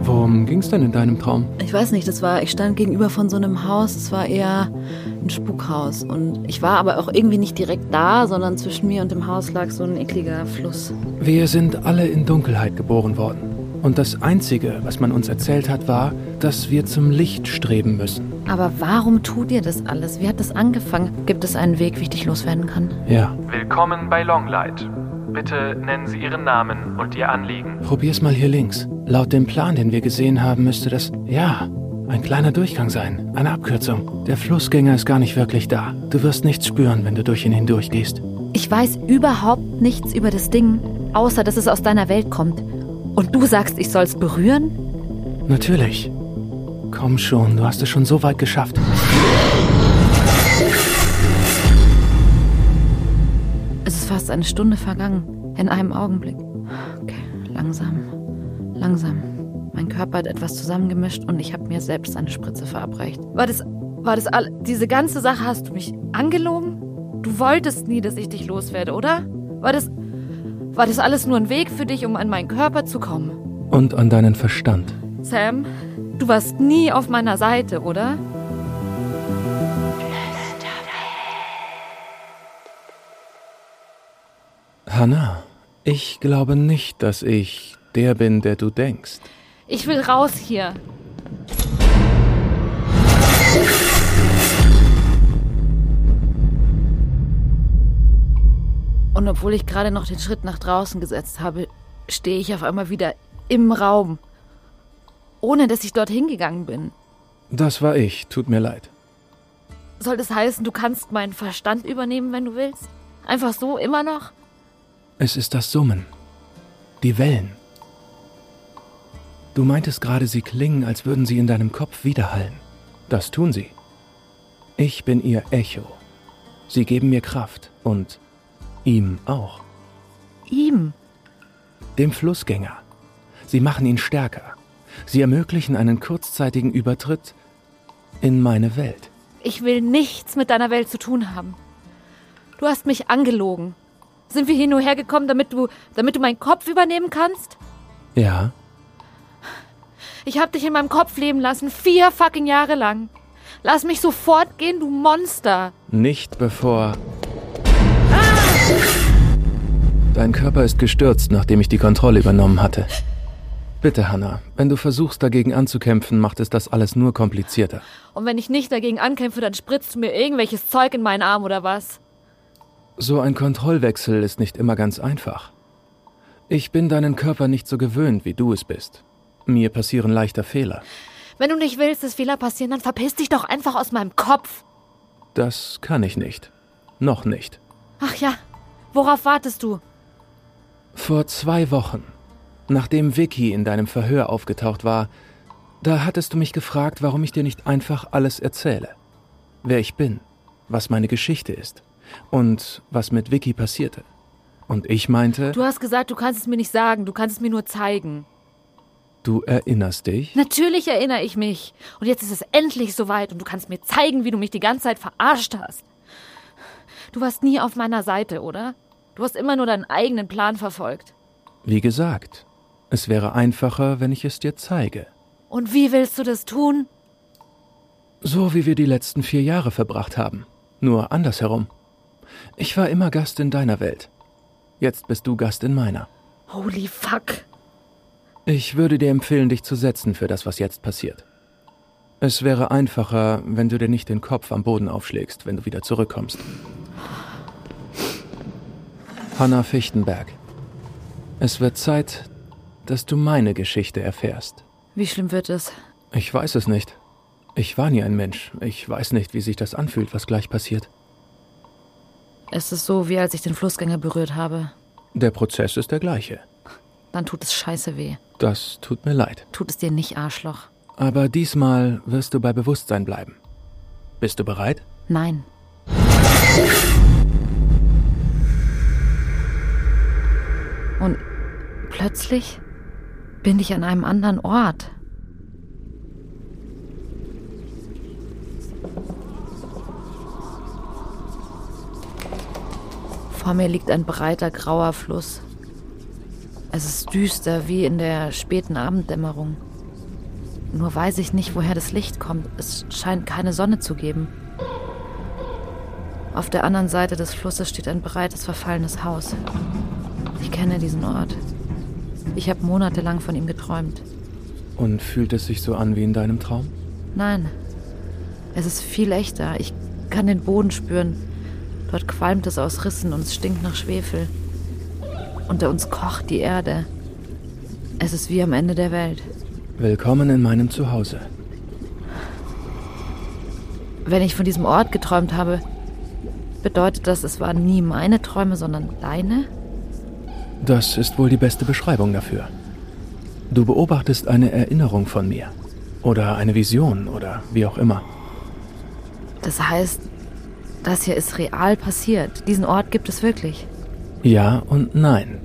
Worum ging's denn in deinem Traum? Ich weiß nicht, das war, ich stand gegenüber von so einem Haus, es war eher ein Spukhaus. Und ich war aber auch irgendwie nicht direkt da, sondern zwischen mir und dem Haus lag so ein ekliger Fluss. Wir sind alle in Dunkelheit geboren worden. Und das Einzige, was man uns erzählt hat, war, dass wir zum Licht streben müssen. Aber warum tut ihr das alles? Wie hat das angefangen? Gibt es einen Weg, wie ich dich loswerden kann? Ja. Willkommen bei Longlight. Bitte nennen Sie Ihren Namen und Ihr Anliegen. Probier's mal hier links. Laut dem Plan, den wir gesehen haben, müsste das. Ja, ein kleiner Durchgang sein. Eine Abkürzung. Der Flussgänger ist gar nicht wirklich da. Du wirst nichts spüren, wenn du durch ihn hindurchgehst. Ich weiß überhaupt nichts über das Ding, außer dass es aus deiner Welt kommt. Und du sagst, ich soll's berühren? Natürlich. Komm schon, du hast es schon so weit geschafft. Fast eine Stunde vergangen. In einem Augenblick. Okay, langsam. Langsam. Mein Körper hat etwas zusammengemischt und ich habe mir selbst eine Spritze verabreicht. War das. War das all. Diese ganze Sache hast du mich angelogen? Du wolltest nie, dass ich dich loswerde, oder? War das. War das alles nur ein Weg für dich, um an meinen Körper zu kommen? Und an deinen Verstand. Sam, du warst nie auf meiner Seite, oder? Hannah, ich glaube nicht, dass ich der bin, der du denkst. Ich will raus hier. Und obwohl ich gerade noch den Schritt nach draußen gesetzt habe, stehe ich auf einmal wieder im Raum. Ohne dass ich dorthin gegangen bin. Das war ich, tut mir leid. Soll das heißen, du kannst meinen Verstand übernehmen, wenn du willst? Einfach so, immer noch? Es ist das Summen. Die Wellen. Du meintest gerade, sie klingen, als würden sie in deinem Kopf widerhallen. Das tun sie. Ich bin ihr Echo. Sie geben mir Kraft und ihm auch. Ihm? Dem Flussgänger. Sie machen ihn stärker. Sie ermöglichen einen kurzzeitigen Übertritt in meine Welt. Ich will nichts mit deiner Welt zu tun haben. Du hast mich angelogen. Sind wir hier nur hergekommen, damit du, damit du meinen Kopf übernehmen kannst? Ja, Ich hab dich in meinem Kopf leben lassen, vier fucking Jahre lang. Lass mich sofort gehen, du Monster. nicht bevor. Dein Körper ist gestürzt, nachdem ich die Kontrolle übernommen hatte. Bitte, Hannah, wenn du versuchst, dagegen anzukämpfen, macht es das alles nur komplizierter. Und wenn ich nicht dagegen ankämpfe, dann spritzt du mir irgendwelches Zeug in meinen Arm oder was? So ein Kontrollwechsel ist nicht immer ganz einfach. Ich bin deinen Körper nicht so gewöhnt, wie du es bist. Mir passieren leichter Fehler. Wenn du nicht willst, dass Fehler passieren, dann verpiss dich doch einfach aus meinem Kopf. Das kann ich nicht. Noch nicht. Ach ja, worauf wartest du? Vor zwei Wochen, nachdem Vicky in deinem Verhör aufgetaucht war, da hattest du mich gefragt, warum ich dir nicht einfach alles erzähle. Wer ich bin, was meine Geschichte ist und was mit Vicky passierte. Und ich meinte, Du hast gesagt, du kannst es mir nicht sagen, du kannst es mir nur zeigen. du erinnerst dich? Natürlich erinnere ich mich. Und jetzt ist es endlich soweit und du kannst mir zeigen, wie du mich die ganze Zeit verarscht hast. Du warst nie auf meiner Seite, oder? Du hast immer nur deinen eigenen Plan verfolgt. Wie gesagt, es wäre einfacher, wenn ich es dir zeige. Und wie willst du das tun? So wie wir die letzten vier Jahre verbracht haben. Nur andersherum. Ich war immer Gast in deiner Welt. Jetzt bist du Gast in meiner. Holy fuck. Ich würde dir empfehlen, dich zu setzen für das, was jetzt passiert. Es wäre einfacher, wenn du dir nicht den Kopf am Boden aufschlägst, wenn du wieder zurückkommst. Hanna Fichtenberg. Es wird Zeit, dass du meine Geschichte erfährst. Wie schlimm wird es? Ich weiß es nicht. Ich war nie ein Mensch. Ich weiß nicht, wie sich das anfühlt, was gleich passiert. Es ist so, wie als ich den Flussgänger berührt habe. Der Prozess ist der gleiche. Dann tut es scheiße weh. Das tut mir leid. Tut es dir nicht, Arschloch? Aber diesmal wirst du bei Bewusstsein bleiben. Bist du bereit? Nein. Und plötzlich bin ich an einem anderen Ort. Vor mir liegt ein breiter grauer Fluss. Es ist düster wie in der späten Abenddämmerung. Nur weiß ich nicht, woher das Licht kommt. Es scheint keine Sonne zu geben. Auf der anderen Seite des Flusses steht ein breites, verfallenes Haus. Ich kenne diesen Ort. Ich habe monatelang von ihm geträumt. Und fühlt es sich so an wie in deinem Traum? Nein, es ist viel echter. Ich kann den Boden spüren. Dort qualmt es aus Rissen und es stinkt nach Schwefel. Unter uns kocht die Erde. Es ist wie am Ende der Welt. Willkommen in meinem Zuhause. Wenn ich von diesem Ort geträumt habe, bedeutet das, es waren nie meine Träume, sondern deine? Das ist wohl die beste Beschreibung dafür. Du beobachtest eine Erinnerung von mir. Oder eine Vision oder wie auch immer. Das heißt, das hier ist real passiert. Diesen Ort gibt es wirklich. Ja und nein.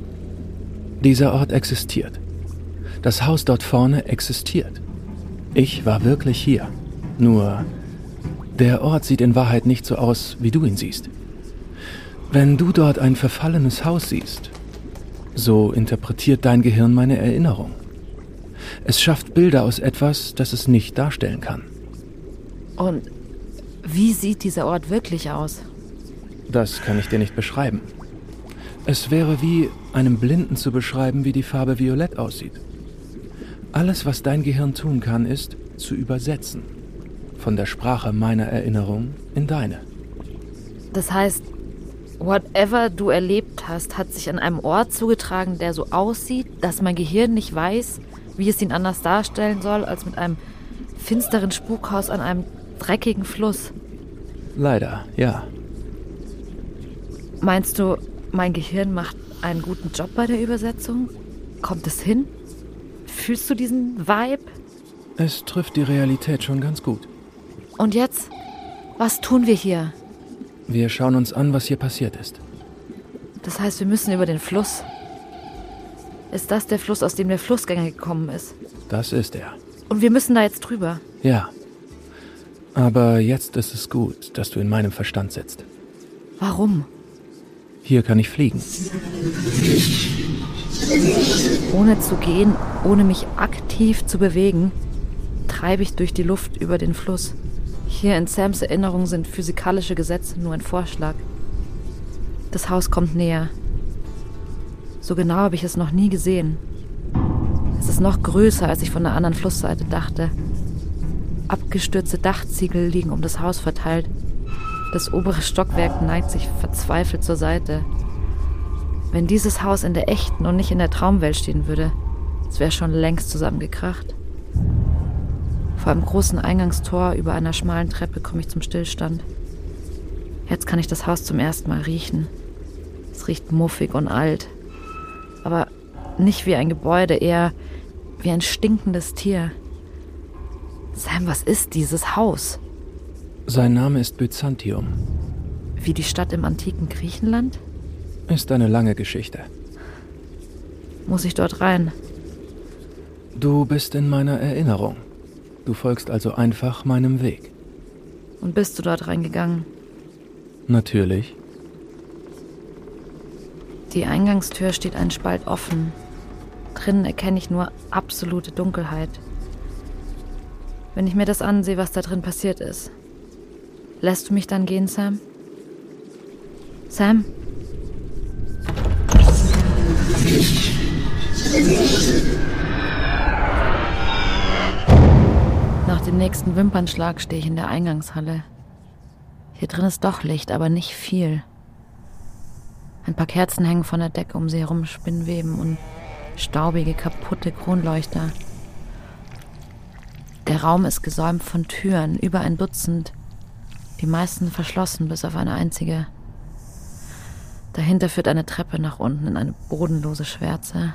Dieser Ort existiert. Das Haus dort vorne existiert. Ich war wirklich hier. Nur, der Ort sieht in Wahrheit nicht so aus, wie du ihn siehst. Wenn du dort ein verfallenes Haus siehst, so interpretiert dein Gehirn meine Erinnerung. Es schafft Bilder aus etwas, das es nicht darstellen kann. Und wie sieht dieser Ort wirklich aus? Das kann ich dir nicht beschreiben. Es wäre wie einem Blinden zu beschreiben, wie die Farbe Violett aussieht. Alles, was dein Gehirn tun kann, ist zu übersetzen. Von der Sprache meiner Erinnerung in deine. Das heißt, whatever du erlebt hast, hat sich an einem Ort zugetragen, der so aussieht, dass mein Gehirn nicht weiß, wie es ihn anders darstellen soll, als mit einem finsteren Spukhaus an einem dreckigen Fluss. Leider, ja. Meinst du, mein Gehirn macht einen guten Job bei der Übersetzung? Kommt es hin? Fühlst du diesen Vibe? Es trifft die Realität schon ganz gut. Und jetzt? Was tun wir hier? Wir schauen uns an, was hier passiert ist. Das heißt, wir müssen über den Fluss. Ist das der Fluss, aus dem der Flussgänger gekommen ist? Das ist er. Und wir müssen da jetzt drüber. Ja. Aber jetzt ist es gut, dass du in meinem Verstand sitzt. Warum? Hier kann ich fliegen. Ohne zu gehen, ohne mich aktiv zu bewegen, treibe ich durch die Luft über den Fluss. Hier in Sams Erinnerung sind physikalische Gesetze nur ein Vorschlag. Das Haus kommt näher. So genau habe ich es noch nie gesehen. Es ist noch größer, als ich von der anderen Flussseite dachte. Abgestürzte Dachziegel liegen um das Haus verteilt. Das obere Stockwerk neigt sich verzweifelt zur Seite. Wenn dieses Haus in der echten und nicht in der Traumwelt stehen würde, es wäre schon längst zusammengekracht. Vor einem großen Eingangstor über einer schmalen Treppe komme ich zum Stillstand. Jetzt kann ich das Haus zum ersten Mal riechen. Es riecht muffig und alt. Aber nicht wie ein Gebäude, eher wie ein stinkendes Tier. Sam, was ist dieses Haus? Sein Name ist Byzantium. Wie die Stadt im antiken Griechenland? Ist eine lange Geschichte. Muss ich dort rein? Du bist in meiner Erinnerung. Du folgst also einfach meinem Weg. Und bist du dort reingegangen? Natürlich. Die Eingangstür steht einen Spalt offen. Drinnen erkenne ich nur absolute Dunkelheit. Wenn ich mir das ansehe, was da drin passiert ist, lässt du mich dann gehen, Sam? Sam? Nach dem nächsten Wimpernschlag stehe ich in der Eingangshalle. Hier drin ist doch Licht, aber nicht viel. Ein paar Kerzen hängen von der Decke um sie herum, Spinnweben und staubige, kaputte Kronleuchter. Der Raum ist gesäumt von Türen, über ein Dutzend, die meisten verschlossen, bis auf eine einzige. Dahinter führt eine Treppe nach unten in eine bodenlose Schwärze.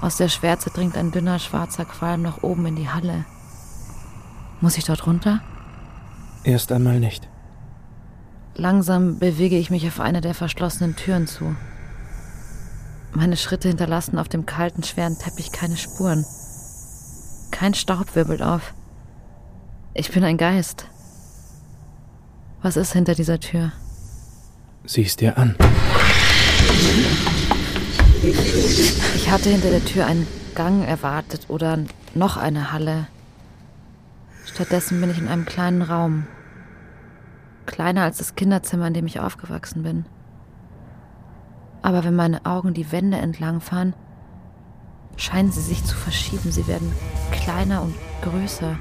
Aus der Schwärze dringt ein dünner schwarzer Qualm nach oben in die Halle. Muss ich dort runter? Erst einmal nicht. Langsam bewege ich mich auf eine der verschlossenen Türen zu. Meine Schritte hinterlassen auf dem kalten, schweren Teppich keine Spuren. Kein Staub wirbelt auf. Ich bin ein Geist. Was ist hinter dieser Tür? Sieh's dir an. Ich hatte hinter der Tür einen Gang erwartet oder noch eine Halle. Stattdessen bin ich in einem kleinen Raum. Kleiner als das Kinderzimmer, in dem ich aufgewachsen bin. Aber wenn meine Augen die Wände entlangfahren, scheinen sie sich zu verschieben. Sie werden kleiner und größer.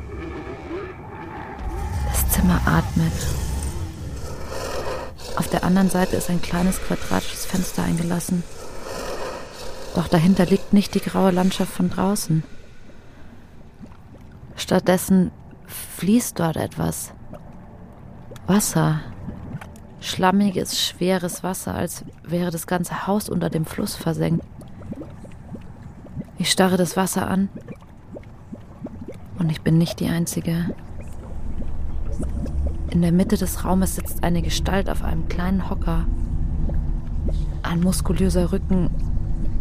Das Zimmer atmet. Auf der anderen Seite ist ein kleines quadratisches Fenster eingelassen. Doch dahinter liegt nicht die graue Landschaft von draußen. Stattdessen fließt dort etwas. Wasser. Schlammiges, schweres Wasser, als wäre das ganze Haus unter dem Fluss versenkt. Ich starre das Wasser an und ich bin nicht die Einzige. In der Mitte des Raumes sitzt eine Gestalt auf einem kleinen Hocker. Ein muskulöser Rücken,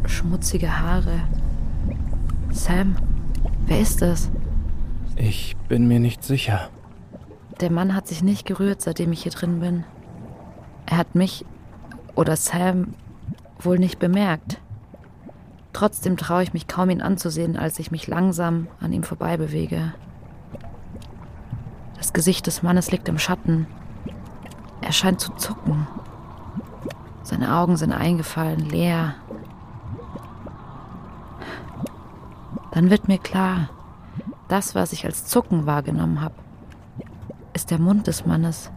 schmutzige Haare. Sam, wer ist das? Ich bin mir nicht sicher. Der Mann hat sich nicht gerührt, seitdem ich hier drin bin. Er hat mich oder Sam wohl nicht bemerkt. Trotzdem traue ich mich kaum, ihn anzusehen, als ich mich langsam an ihm vorbei bewege. Das Gesicht des Mannes liegt im Schatten. Er scheint zu zucken. Seine Augen sind eingefallen, leer. Dann wird mir klar, das, was ich als Zucken wahrgenommen habe, ist der Mund des Mannes.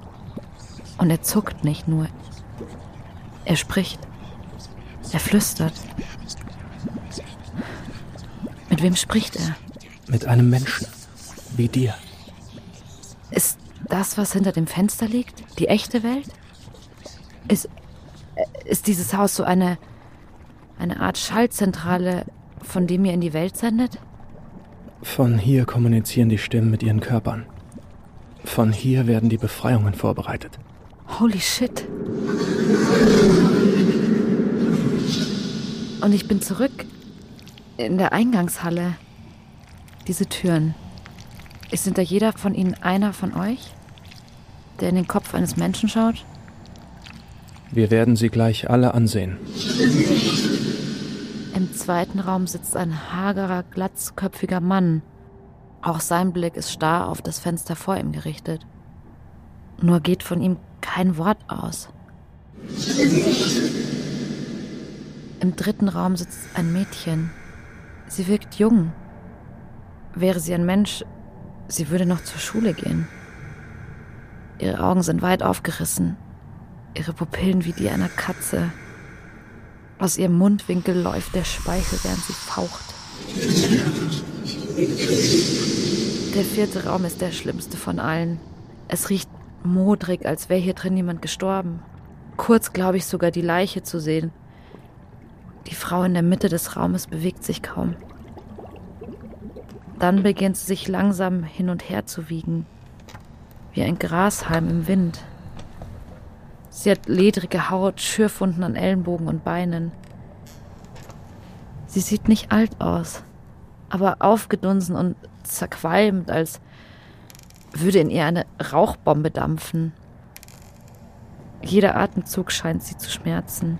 Und er zuckt nicht nur. Er spricht. Er flüstert. Mit wem spricht er? Mit einem Menschen. Wie dir. Ist das, was hinter dem Fenster liegt, die echte Welt? Ist, ist dieses Haus so eine, eine Art Schaltzentrale, von dem ihr in die Welt sendet? Von hier kommunizieren die Stimmen mit ihren Körpern. Von hier werden die Befreiungen vorbereitet. Holy shit. Und ich bin zurück in der Eingangshalle. Diese Türen. Ist hinter jeder von ihnen einer von euch, der in den Kopf eines Menschen schaut? Wir werden sie gleich alle ansehen. Im zweiten Raum sitzt ein hagerer, glatzköpfiger Mann. Auch sein Blick ist starr auf das Fenster vor ihm gerichtet. Nur geht von ihm kein Wort aus. Im dritten Raum sitzt ein Mädchen. Sie wirkt jung. Wäre sie ein Mensch, sie würde noch zur Schule gehen. Ihre Augen sind weit aufgerissen, ihre Pupillen wie die einer Katze. Aus ihrem Mundwinkel läuft der Speichel, während sie faucht. Der vierte Raum ist der schlimmste von allen. Es riecht modrig, als wäre hier drin jemand gestorben. Kurz glaube ich sogar die Leiche zu sehen. Die Frau in der Mitte des Raumes bewegt sich kaum. Dann beginnt sie sich langsam hin und her zu wiegen, wie ein Grashalm im Wind. Sie hat ledrige Haut, Schürfwunden an Ellenbogen und Beinen. Sie sieht nicht alt aus, aber aufgedunsen und zerqualmt, als würde in ihr eine Rauchbombe dampfen. Jeder Atemzug scheint sie zu schmerzen.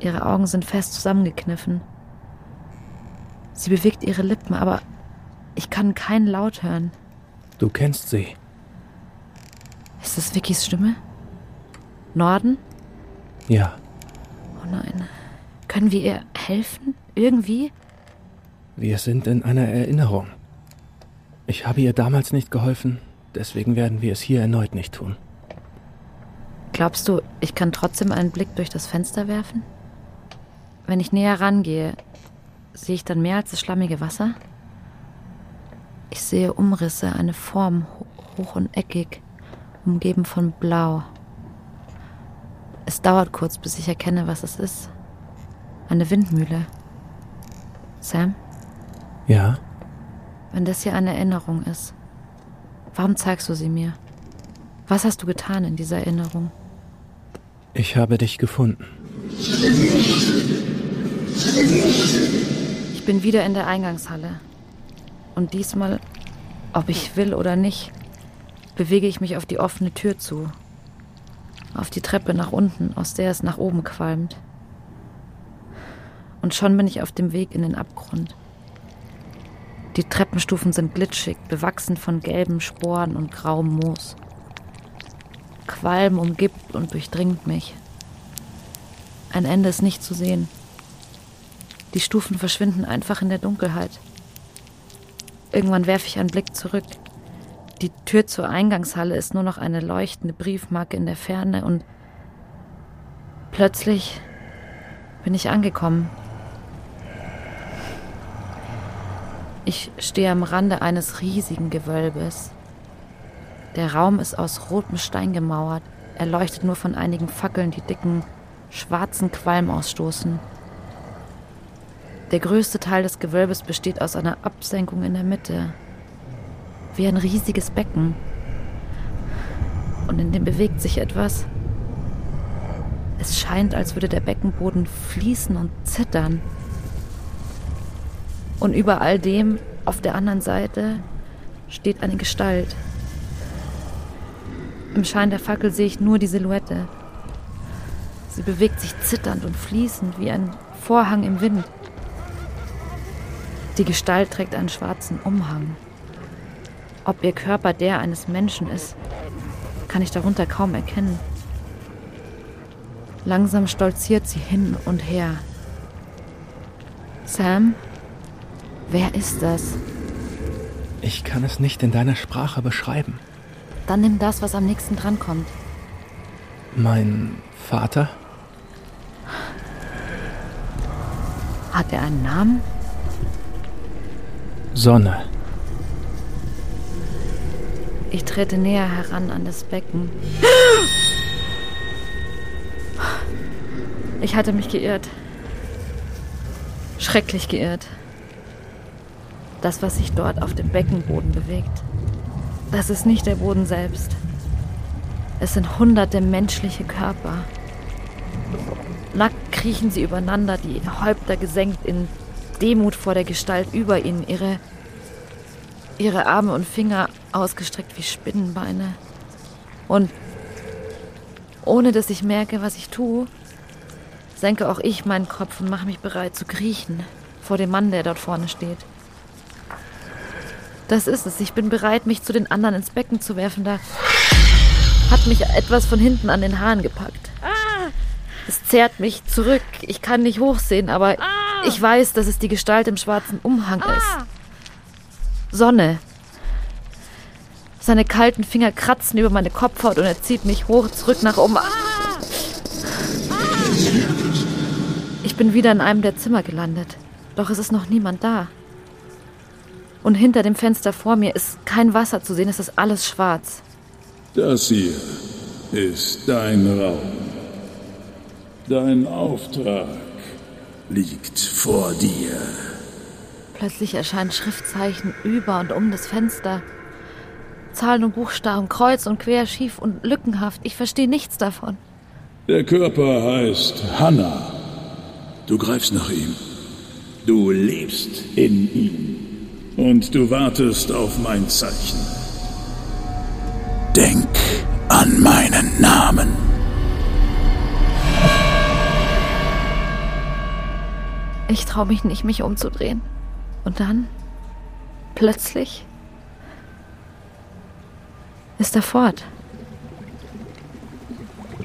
Ihre Augen sind fest zusammengekniffen. Sie bewegt ihre Lippen, aber ich kann keinen Laut hören. Du kennst sie. Ist das Vickys Stimme? Norden? Ja. Oh nein. Können wir ihr helfen? Irgendwie? Wir sind in einer Erinnerung. Ich habe ihr damals nicht geholfen, deswegen werden wir es hier erneut nicht tun. Glaubst du, ich kann trotzdem einen Blick durch das Fenster werfen? Wenn ich näher rangehe, sehe ich dann mehr als das schlammige Wasser? Ich sehe Umrisse, eine Form, hoch und eckig, umgeben von Blau. Es dauert kurz, bis ich erkenne, was es ist. Eine Windmühle. Sam? Ja? Wenn das hier eine Erinnerung ist, warum zeigst du sie mir? Was hast du getan in dieser Erinnerung? Ich habe dich gefunden. Ich bin wieder in der Eingangshalle. Und diesmal, ob ich will oder nicht, bewege ich mich auf die offene Tür zu. Auf die Treppe nach unten, aus der es nach oben qualmt. Und schon bin ich auf dem Weg in den Abgrund. Die Treppenstufen sind glitschig, bewachsen von gelben Sporen und grauem Moos. Qualm umgibt und durchdringt mich. Ein Ende ist nicht zu sehen. Die Stufen verschwinden einfach in der Dunkelheit. Irgendwann werfe ich einen Blick zurück. Die Tür zur Eingangshalle ist nur noch eine leuchtende Briefmarke in der Ferne und plötzlich bin ich angekommen. Ich stehe am Rande eines riesigen Gewölbes. Der Raum ist aus rotem Stein gemauert, erleuchtet nur von einigen Fackeln, die dicken, schwarzen Qualm ausstoßen. Der größte Teil des Gewölbes besteht aus einer Absenkung in der Mitte, wie ein riesiges Becken. Und in dem bewegt sich etwas. Es scheint, als würde der Beckenboden fließen und zittern. Und über all dem, auf der anderen Seite, steht eine Gestalt. Im Schein der Fackel sehe ich nur die Silhouette. Sie bewegt sich zitternd und fließend wie ein Vorhang im Wind. Die Gestalt trägt einen schwarzen Umhang. Ob ihr Körper der eines Menschen ist, kann ich darunter kaum erkennen. Langsam stolziert sie hin und her. Sam, wer ist das? Ich kann es nicht in deiner Sprache beschreiben. Dann nimm das, was am nächsten drankommt. Mein Vater? Hat er einen Namen? Sonne. Ich trete näher heran an das Becken. Ich hatte mich geirrt. Schrecklich geirrt. Das, was sich dort auf dem Beckenboden bewegt, das ist nicht der Boden selbst. Es sind hunderte menschliche Körper. Nackt kriechen sie übereinander, die Häupter gesenkt in Demut vor der Gestalt über ihnen, ihre, ihre Arme und Finger ausgestreckt wie Spinnenbeine. Und ohne dass ich merke, was ich tue, senke auch ich meinen Kopf und mache mich bereit zu kriechen vor dem Mann, der dort vorne steht. Das ist es. Ich bin bereit, mich zu den anderen ins Becken zu werfen. Da hat mich etwas von hinten an den Haaren gepackt. Es zerrt mich zurück. Ich kann nicht hochsehen, aber ich weiß, dass es die Gestalt im schwarzen Umhang ist. Sonne. Seine kalten Finger kratzen über meine Kopfhaut und er zieht mich hoch zurück nach oben. Ich bin wieder in einem der Zimmer gelandet. Doch es ist noch niemand da. Und hinter dem Fenster vor mir ist kein Wasser zu sehen, es ist alles schwarz. Das hier ist dein Raum. Dein Auftrag liegt vor dir. Plötzlich erscheinen Schriftzeichen über und um das Fenster. Zahlen und Buchstaben, kreuz und quer, schief und lückenhaft. Ich verstehe nichts davon. Der Körper heißt Hanna. Du greifst nach ihm. Du lebst in ihm. Und du wartest auf mein Zeichen. Denk an meinen Namen. Ich traue mich nicht, mich umzudrehen. Und dann, plötzlich, ist er fort.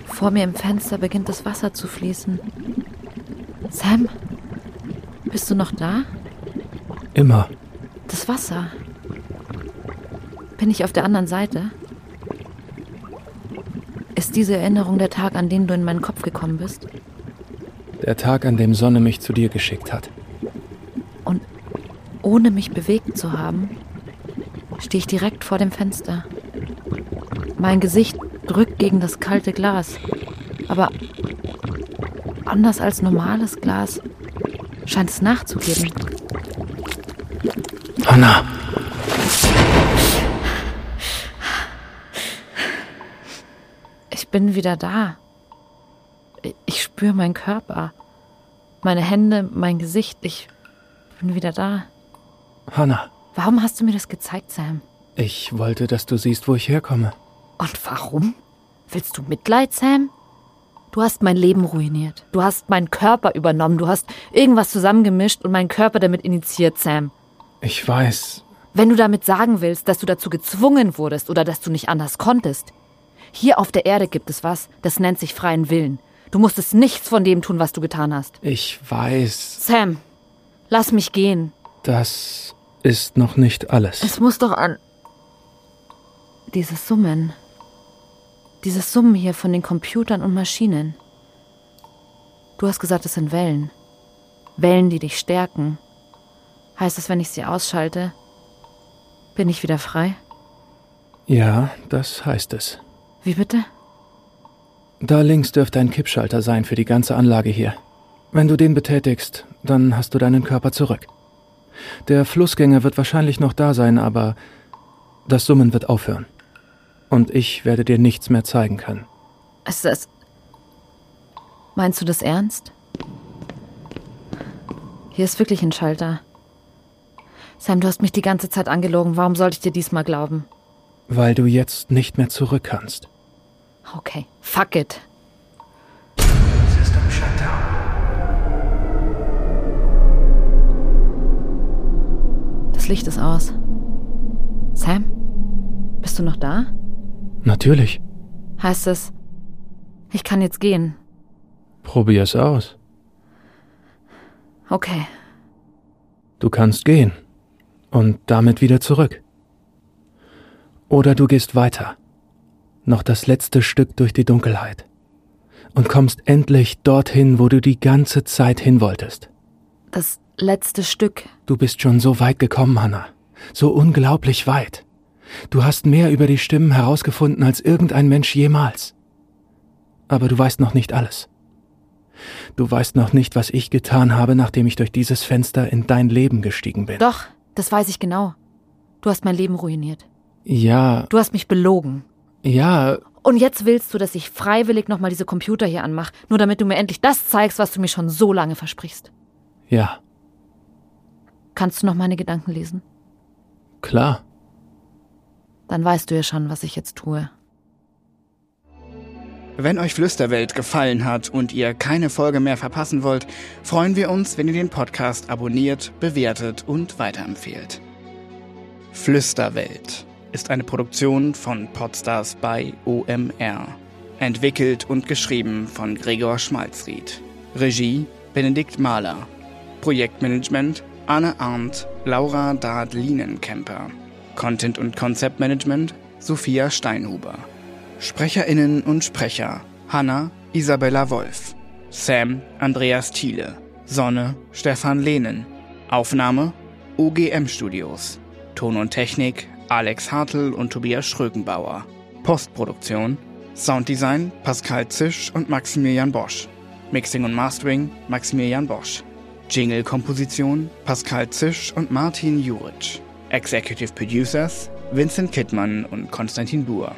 Vor mir im Fenster beginnt das Wasser zu fließen. Sam, bist du noch da? Immer. Das Wasser. Bin ich auf der anderen Seite? Ist diese Erinnerung der Tag, an den du in meinen Kopf gekommen bist? Der Tag, an dem Sonne mich zu dir geschickt hat. Und ohne mich bewegt zu haben, stehe ich direkt vor dem Fenster. Mein Gesicht drückt gegen das kalte Glas. Aber anders als normales Glas scheint es nachzugeben. Hanna! Ich bin wieder da. Ich spüre meinen Körper. Meine Hände, mein Gesicht. Ich bin wieder da. Hanna, Warum hast du mir das gezeigt, Sam? ich wollte, dass du siehst, wo ich herkomme. Und warum? Willst du Mitleid, Sam? Du hast mein Leben ruiniert. Du hast meinen Körper übernommen. Du hast irgendwas zusammengemischt und meinen Körper damit initiiert, Sam. Ich weiß. Wenn du damit sagen willst, dass du dazu gezwungen wurdest oder dass du nicht anders konntest. Hier auf der Erde gibt es was, das nennt sich freien Willen. Du musstest nichts von dem tun, was du getan hast. Ich weiß. Sam, lass mich gehen. Das ist noch nicht alles. Es muss doch an. Dieses Summen. Dieses Summen hier von den Computern und Maschinen. Du hast gesagt, es sind Wellen. Wellen, die dich stärken. Heißt das, wenn ich sie ausschalte, bin ich wieder frei? Ja, das heißt es. Wie bitte? Da links dürfte ein Kippschalter sein für die ganze Anlage hier. Wenn du den betätigst, dann hast du deinen Körper zurück. Der Flussgänger wird wahrscheinlich noch da sein, aber das Summen wird aufhören und ich werde dir nichts mehr zeigen können. Ist das. Meinst du das ernst? Hier ist wirklich ein Schalter. Sam, du hast mich die ganze Zeit angelogen. Warum sollte ich dir diesmal glauben? Weil du jetzt nicht mehr zurück kannst. Okay, fuck it. System Shutdown. Das Licht ist aus. Sam? Bist du noch da? Natürlich. Heißt es, ich kann jetzt gehen. Probier's aus. Okay. Du kannst gehen. Und damit wieder zurück. Oder du gehst weiter. Noch das letzte Stück durch die Dunkelheit. Und kommst endlich dorthin, wo du die ganze Zeit hin wolltest. Das letzte Stück. Du bist schon so weit gekommen, Hannah. So unglaublich weit. Du hast mehr über die Stimmen herausgefunden als irgendein Mensch jemals. Aber du weißt noch nicht alles. Du weißt noch nicht, was ich getan habe, nachdem ich durch dieses Fenster in dein Leben gestiegen bin. Doch, das weiß ich genau. Du hast mein Leben ruiniert. Ja, Du hast mich belogen. Ja, Und jetzt willst du, dass ich freiwillig nochmal diese Computer hier anmache, nur damit du mir endlich das zeigst, was du mir schon so lange versprichst. ja, Kannst du noch meine Gedanken lesen? klar. Dann weißt du ja schon, was ich jetzt tue. Wenn euch Flüsterwelt gefallen hat und ihr keine Folge mehr verpassen wollt, freuen wir uns, wenn ihr den Podcast abonniert, bewertet und weiterempfehlt. Flüsterwelt ist eine Produktion von Podstars bei OMR. Entwickelt und geschrieben von Gregor Schmalzried. Regie Benedikt Mahler. Projektmanagement Anne Arndt, Laura Dard-Lienenkemper. Content- und Konzeptmanagement Sophia Steinhuber. SprecherInnen und Sprecher Hanna Isabella Wolf, Sam Andreas Thiele, Sonne Stefan Lehnen, Aufnahme UGM Studios, Ton und Technik Alex Hartl und Tobias Schrögenbauer, Postproduktion Sounddesign Pascal Zisch und Maximilian Bosch, Mixing und Mastering Maximilian Bosch, Jingle-Komposition Pascal Zisch und Martin Juric, Executive Producers Vincent Kittmann und Konstantin Buhr.